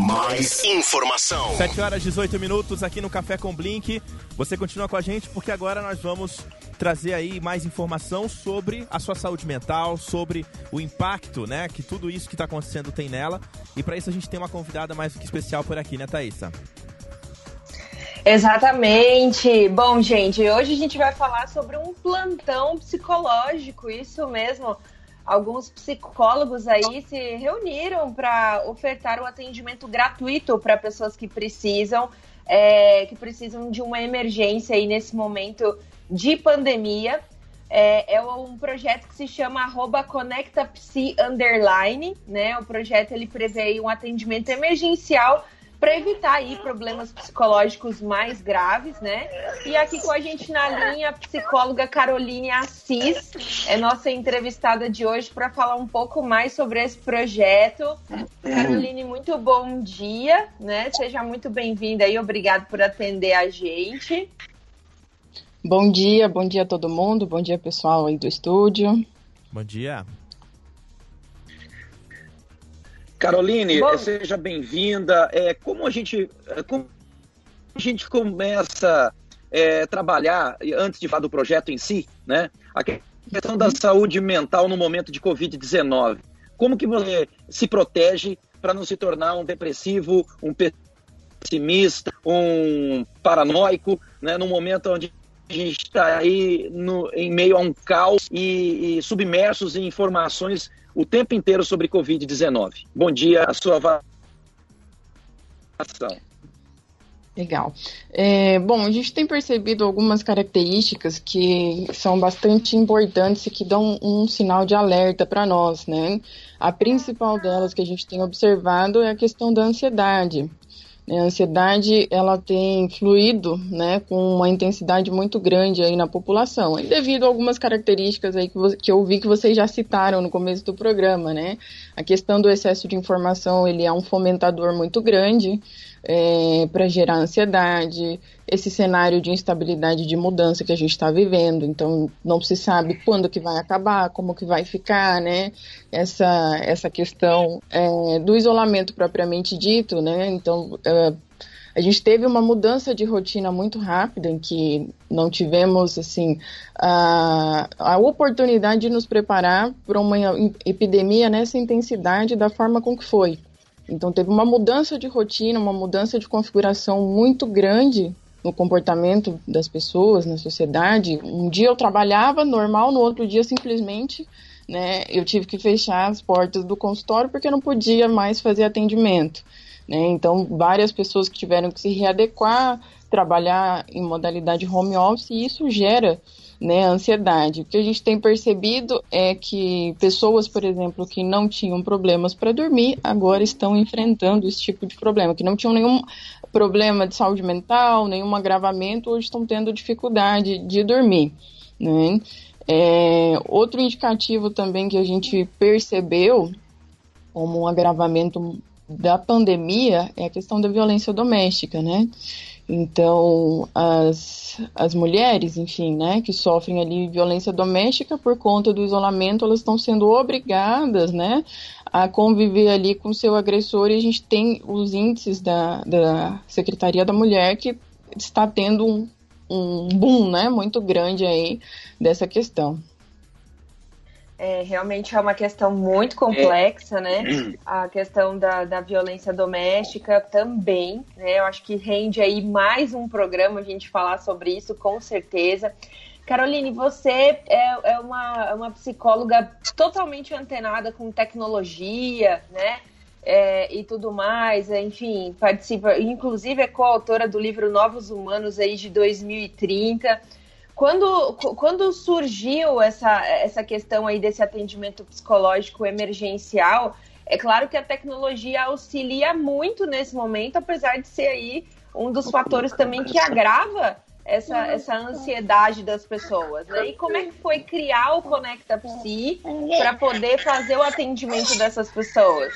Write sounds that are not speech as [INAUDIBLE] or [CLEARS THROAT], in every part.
mais informação. 7 horas 18 minutos aqui no Café com Blink. Você continua com a gente porque agora nós vamos trazer aí mais informação sobre a sua saúde mental, sobre o impacto, né, que tudo isso que está acontecendo tem nela. E para isso a gente tem uma convidada mais do que especial por aqui, né, Thaisa? Exatamente. Bom, gente, hoje a gente vai falar sobre um plantão psicológico, isso mesmo. Alguns psicólogos aí se reuniram para ofertar um atendimento gratuito para pessoas que precisam, é, que precisam de uma emergência aí nesse momento de pandemia. É, é um projeto que se chama arroba ConectaPsi Underline, né? O projeto ele prevê um atendimento emergencial para evitar aí problemas psicológicos mais graves, né? E aqui com a gente na linha a psicóloga Caroline Assis, é nossa entrevistada de hoje para falar um pouco mais sobre esse projeto. Caroline, muito bom dia, né? Seja muito bem-vinda e obrigado por atender a gente. Bom dia, bom dia a todo mundo, bom dia pessoal aí do estúdio. Bom dia. Caroline, Bom... seja bem-vinda. É, como a gente é, como a gente começa a é, trabalhar antes de falar do projeto em si, né? A questão da saúde mental no momento de Covid-19. Como que você se protege para não se tornar um depressivo, um pessimista, um paranoico, né? No momento onde a gente está aí no, em meio a um caos e, e submersos em informações o tempo inteiro sobre Covid-19. Bom dia, a sua avaliação. Legal. É, bom, a gente tem percebido algumas características que são bastante importantes e que dão um sinal de alerta para nós, né? A principal delas que a gente tem observado é a questão da ansiedade. A ansiedade ela tem fluído né, com uma intensidade muito grande aí na população, devido a algumas características aí que, que eu vi que vocês já citaram no começo do programa, né? A questão do excesso de informação ele é um fomentador muito grande é, para gerar ansiedade, esse cenário de instabilidade de mudança que a gente está vivendo, então não se sabe quando que vai acabar, como que vai ficar, né? Essa, essa questão é, do isolamento propriamente dito, né? Então é, a gente teve uma mudança de rotina muito rápida em que não tivemos assim a, a oportunidade de nos preparar para uma epidemia nessa intensidade da forma com que foi. Então teve uma mudança de rotina, uma mudança de configuração muito grande no comportamento das pessoas, na sociedade. Um dia eu trabalhava normal, no outro dia simplesmente, né, eu tive que fechar as portas do consultório porque eu não podia mais fazer atendimento. Né? Então várias pessoas que tiveram que se readequar, trabalhar em modalidade home office e isso gera né, ansiedade. O que a gente tem percebido é que pessoas, por exemplo, que não tinham problemas para dormir, agora estão enfrentando esse tipo de problema, que não tinham nenhum problema de saúde mental, nenhum agravamento, hoje estão tendo dificuldade de dormir. Né? É, outro indicativo também que a gente percebeu como um agravamento da pandemia é a questão da violência doméstica, né? Então, as, as mulheres, enfim, né, que sofrem ali violência doméstica por conta do isolamento, elas estão sendo obrigadas, né, a conviver ali com seu agressor e a gente tem os índices da, da Secretaria da Mulher que está tendo um, um boom, né, muito grande aí dessa questão. É, realmente é uma questão muito complexa, é. né? A questão da, da violência doméstica também, né? Eu acho que rende aí mais um programa a gente falar sobre isso, com certeza. Caroline, você é, é uma, é uma psicóloga totalmente antenada com tecnologia, né? É, e tudo mais, enfim, participa, inclusive é coautora do livro Novos Humanos aí de 2030. Quando, quando surgiu essa, essa questão aí desse atendimento psicológico emergencial, é claro que a tecnologia auxilia muito nesse momento, apesar de ser aí um dos fatores também que agrava essa, essa ansiedade das pessoas. Né? E como é que foi criar o Conecta Psi para poder fazer o atendimento dessas pessoas?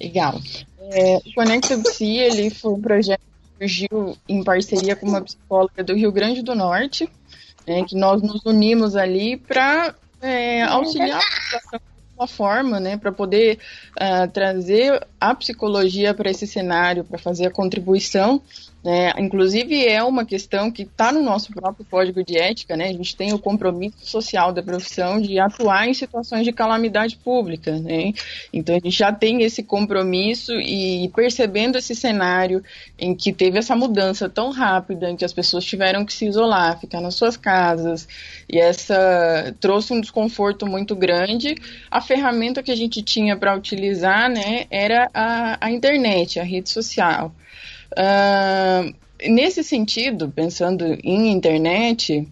Legal. É, o Conecta Psi ele foi um projeto surgiu em parceria com uma psicóloga do Rio Grande do Norte, né, que nós nos unimos ali para é, auxiliar a população uma forma, né, para poder uh, trazer a psicologia para esse cenário, para fazer a contribuição né? Inclusive, é uma questão que está no nosso próprio código de ética, né? A gente tem o compromisso social da profissão de atuar em situações de calamidade pública, né? Então, a gente já tem esse compromisso e percebendo esse cenário em que teve essa mudança tão rápida, em que as pessoas tiveram que se isolar, ficar nas suas casas, e essa trouxe um desconforto muito grande, a ferramenta que a gente tinha para utilizar, né, era a, a internet, a rede social. Uh, nesse sentido, pensando em internet,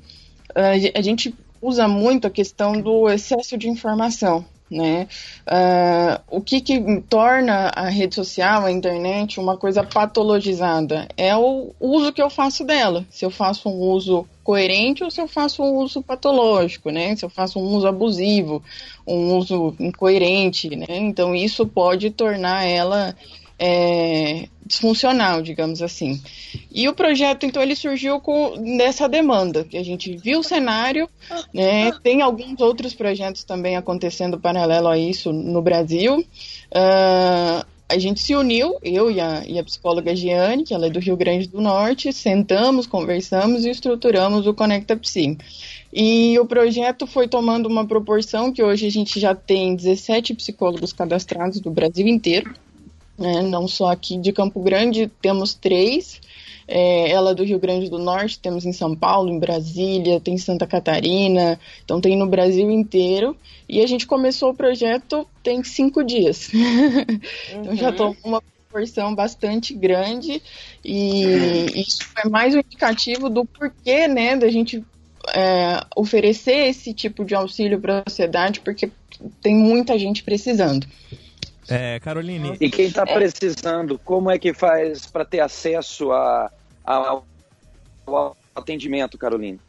a gente usa muito a questão do excesso de informação. Né? Uh, o que, que torna a rede social, a internet, uma coisa patologizada? É o uso que eu faço dela. Se eu faço um uso coerente ou se eu faço um uso patológico, né? Se eu faço um uso abusivo, um uso incoerente, né? Então isso pode tornar ela é, disfuncional, digamos assim. E o projeto, então, ele surgiu com, nessa demanda, que a gente viu o cenário, né, tem alguns outros projetos também acontecendo paralelo a isso no Brasil. Uh, a gente se uniu, eu e a, e a psicóloga Giane, que ela é do Rio Grande do Norte, sentamos, conversamos e estruturamos o Conecta Psi. E o projeto foi tomando uma proporção que hoje a gente já tem 17 psicólogos cadastrados do Brasil inteiro né? não só aqui de Campo Grande, temos três. É, ela é do Rio Grande do Norte, temos em São Paulo, em Brasília, tem em Santa Catarina, então tem no Brasil inteiro. E a gente começou o projeto tem cinco dias. Uhum. [LAUGHS] então já estou com uma proporção bastante grande e isso é mais um indicativo do porquê, né, da gente é, oferecer esse tipo de auxílio para a sociedade, porque tem muita gente precisando. É, Caroline. E quem está precisando, como é que faz para ter acesso a, a, ao atendimento, Caroline?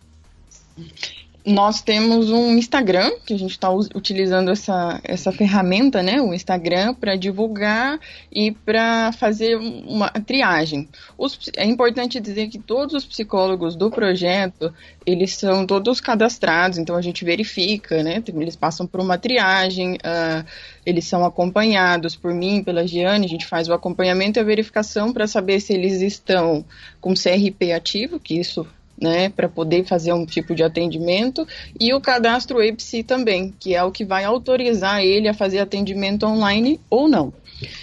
Nós temos um Instagram, que a gente está utilizando essa, essa ferramenta, né, o Instagram, para divulgar e para fazer uma triagem. Os, é importante dizer que todos os psicólogos do projeto, eles são todos cadastrados, então a gente verifica, né, eles passam por uma triagem, uh, eles são acompanhados por mim, pela Giane, a gente faz o acompanhamento e a verificação para saber se eles estão com CRP ativo, que isso né, para poder fazer um tipo de atendimento, e o cadastro EPSI também, que é o que vai autorizar ele a fazer atendimento online ou não.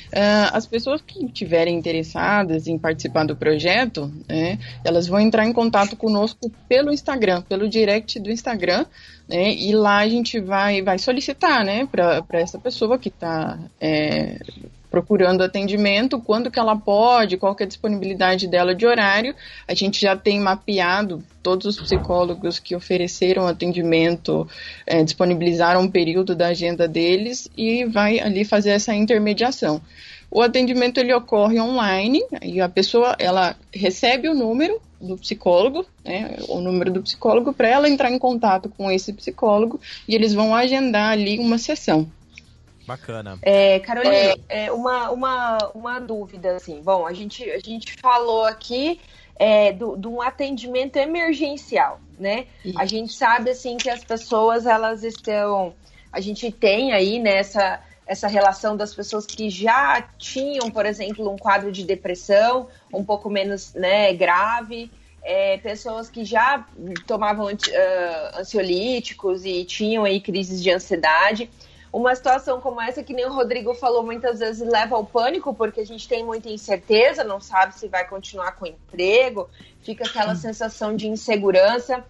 Uh, as pessoas que estiverem interessadas em participar do projeto, né, elas vão entrar em contato conosco pelo Instagram, pelo direct do Instagram, né, e lá a gente vai, vai solicitar né, para essa pessoa que está é, procurando atendimento, quando que ela pode, qual que é a disponibilidade dela de horário. A gente já tem mapeado todos os psicólogos que ofereceram atendimento, é, disponibilizaram um período da agenda deles e vai ali fazer essa intermediação. O atendimento ele ocorre online e a pessoa ela recebe o número do psicólogo, né, o número do psicólogo para ela entrar em contato com esse psicólogo e eles vão agendar ali uma sessão. Bacana. É, Carolina, é, uma, uma, uma dúvida, assim. Bom, a gente, a gente falou aqui é, do, de um atendimento emergencial, né? Isso. A gente sabe, assim, que as pessoas, elas estão... A gente tem aí, nessa né, essa relação das pessoas que já tinham, por exemplo, um quadro de depressão um pouco menos né, grave, é, pessoas que já tomavam uh, ansiolíticos e tinham aí crises de ansiedade uma situação como essa, que nem o Rodrigo falou, muitas vezes leva ao pânico, porque a gente tem muita incerteza, não sabe se vai continuar com o emprego, fica aquela sensação de insegurança.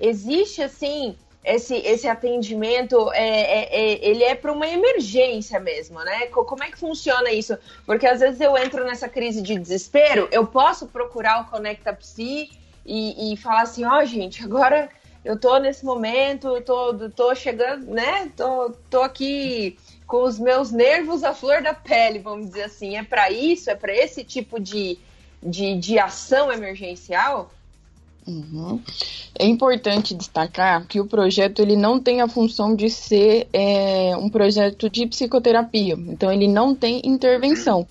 Existe, assim, esse, esse atendimento, é, é, é ele é para uma emergência mesmo, né? Como é que funciona isso? Porque às vezes eu entro nessa crise de desespero, eu posso procurar o Conecta Psi e, e falar assim, ó, oh, gente, agora eu tô nesse momento, eu tô, tô chegando, né? Tô, tô aqui com os meus nervos à flor da pele, vamos dizer assim. É para isso? É para esse tipo de, de, de ação emergencial? Uhum. É importante destacar que o projeto ele não tem a função de ser é, um projeto de psicoterapia, então ele não tem intervenção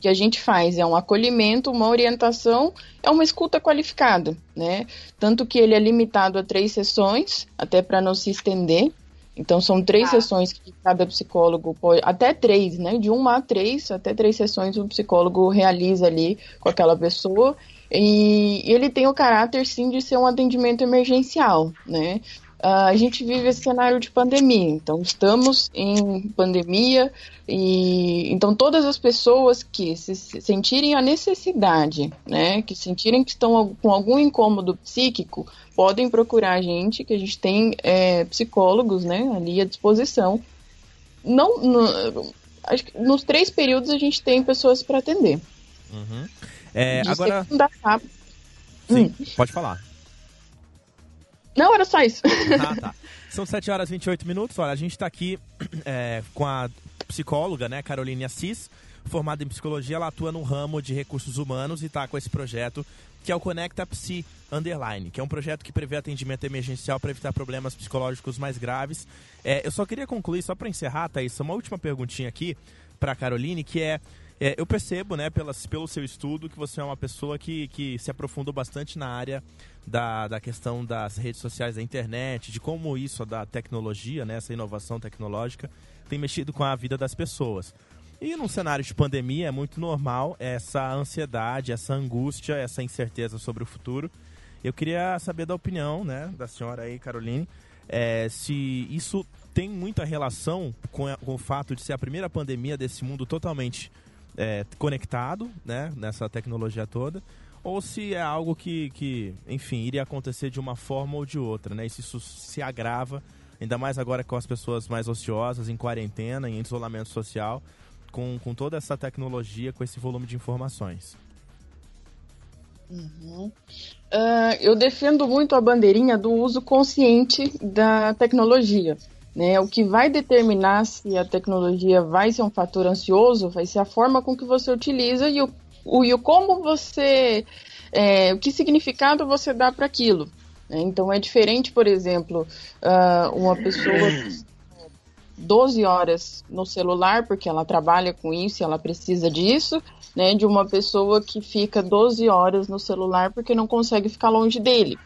que a gente faz é um acolhimento, uma orientação, é uma escuta qualificada, né? Tanto que ele é limitado a três sessões, até para não se estender. Então são três ah. sessões que cada psicólogo pode, até três, né? De uma a três, até três sessões o psicólogo realiza ali com aquela pessoa. E ele tem o caráter sim de ser um atendimento emergencial, né? Uh, a gente vive esse cenário de pandemia, então estamos em pandemia e então todas as pessoas que se sentirem a necessidade, né, que sentirem que estão com algum incômodo psíquico, podem procurar a gente, que a gente tem é, psicólogos, né, ali à disposição. Não, no, acho que nos três períodos a gente tem pessoas para atender. Uhum. É, agora. Sim, hum. pode falar. Não, era só isso. Ah, tá. São 7 horas e 28 minutos. Olha, a gente está aqui [CLEARS THROAT] é, com a psicóloga, né, Caroline Assis, formada em psicologia. Ela atua no ramo de recursos humanos e está com esse projeto que é o Conecta Psi Underline, que é um projeto que prevê atendimento emergencial para evitar problemas psicológicos mais graves. É, eu só queria concluir, só para encerrar, Thaís, uma última perguntinha aqui para Caroline, que é é, eu percebo, né, pela, pelo seu estudo, que você é uma pessoa que, que se aprofundou bastante na área da, da questão das redes sociais, da internet, de como isso, da tecnologia, né, essa inovação tecnológica, tem mexido com a vida das pessoas. E num cenário de pandemia é muito normal essa ansiedade, essa angústia, essa incerteza sobre o futuro. Eu queria saber da opinião né, da senhora aí, Caroline, é, se isso tem muita relação com, a, com o fato de ser a primeira pandemia desse mundo totalmente é, conectado, né, nessa tecnologia toda, ou se é algo que, que, enfim, iria acontecer de uma forma ou de outra, né? E se isso se agrava, ainda mais agora com as pessoas mais ociosas, em quarentena, em isolamento social, com, com toda essa tecnologia, com esse volume de informações. Uhum. Uh, eu defendo muito a bandeirinha do uso consciente da tecnologia. Né? O que vai determinar se a tecnologia vai ser um fator ansioso vai ser a forma com que você utiliza e o, o, e o como você. É, o que significado você dá para aquilo. Né? Então é diferente, por exemplo, uh, uma pessoa 12 horas no celular porque ela trabalha com isso e ela precisa disso, né, de uma pessoa que fica 12 horas no celular porque não consegue ficar longe dele.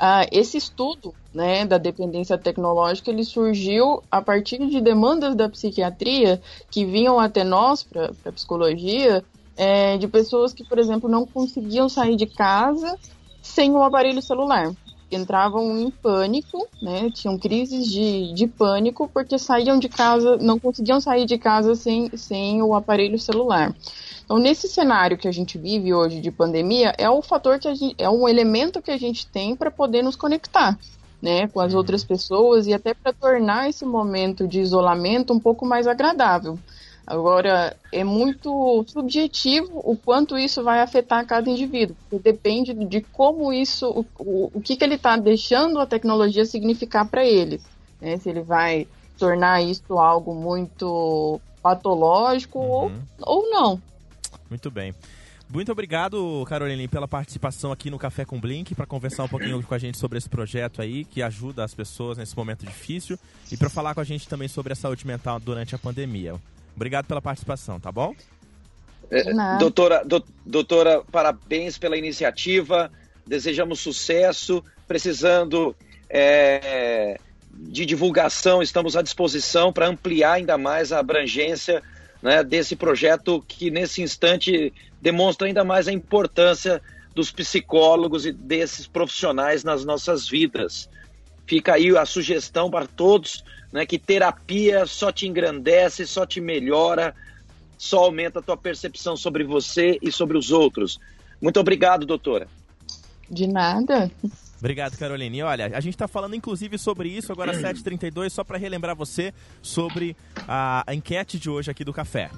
Ah, esse estudo né, da dependência tecnológica ele surgiu a partir de demandas da psiquiatria que vinham até nós, para a psicologia, é, de pessoas que, por exemplo, não conseguiam sair de casa sem o aparelho celular. Entravam em pânico, né, tinham crises de, de pânico porque saíam de casa, não conseguiam sair de casa sem, sem o aparelho celular. Então, nesse cenário que a gente vive hoje de pandemia, é o fator que a gente, é um elemento que a gente tem para poder nos conectar. Né, com as uhum. outras pessoas e até para tornar esse momento de isolamento um pouco mais agradável. Agora, é muito subjetivo o quanto isso vai afetar cada indivíduo, porque depende de como isso, o, o, o que, que ele está deixando a tecnologia significar para ele. Né? Se ele vai tornar isso algo muito patológico uhum. ou, ou não. Muito bem. Muito obrigado, Caroline, pela participação aqui no Café com Blink, para conversar um pouquinho com a gente sobre esse projeto aí, que ajuda as pessoas nesse momento difícil, e para falar com a gente também sobre a saúde mental durante a pandemia. Obrigado pela participação, tá bom? É, doutora, do, doutora, parabéns pela iniciativa, desejamos sucesso, precisando é, de divulgação, estamos à disposição para ampliar ainda mais a abrangência né, desse projeto que nesse instante demonstra ainda mais a importância dos psicólogos e desses profissionais nas nossas vidas. Fica aí a sugestão para todos, né, que terapia só te engrandece, só te melhora, só aumenta a tua percepção sobre você e sobre os outros. Muito obrigado, doutora. De nada. Obrigado, Caroline. E olha, a gente está falando inclusive sobre isso agora 7h32, só para relembrar você sobre a enquete de hoje aqui do café.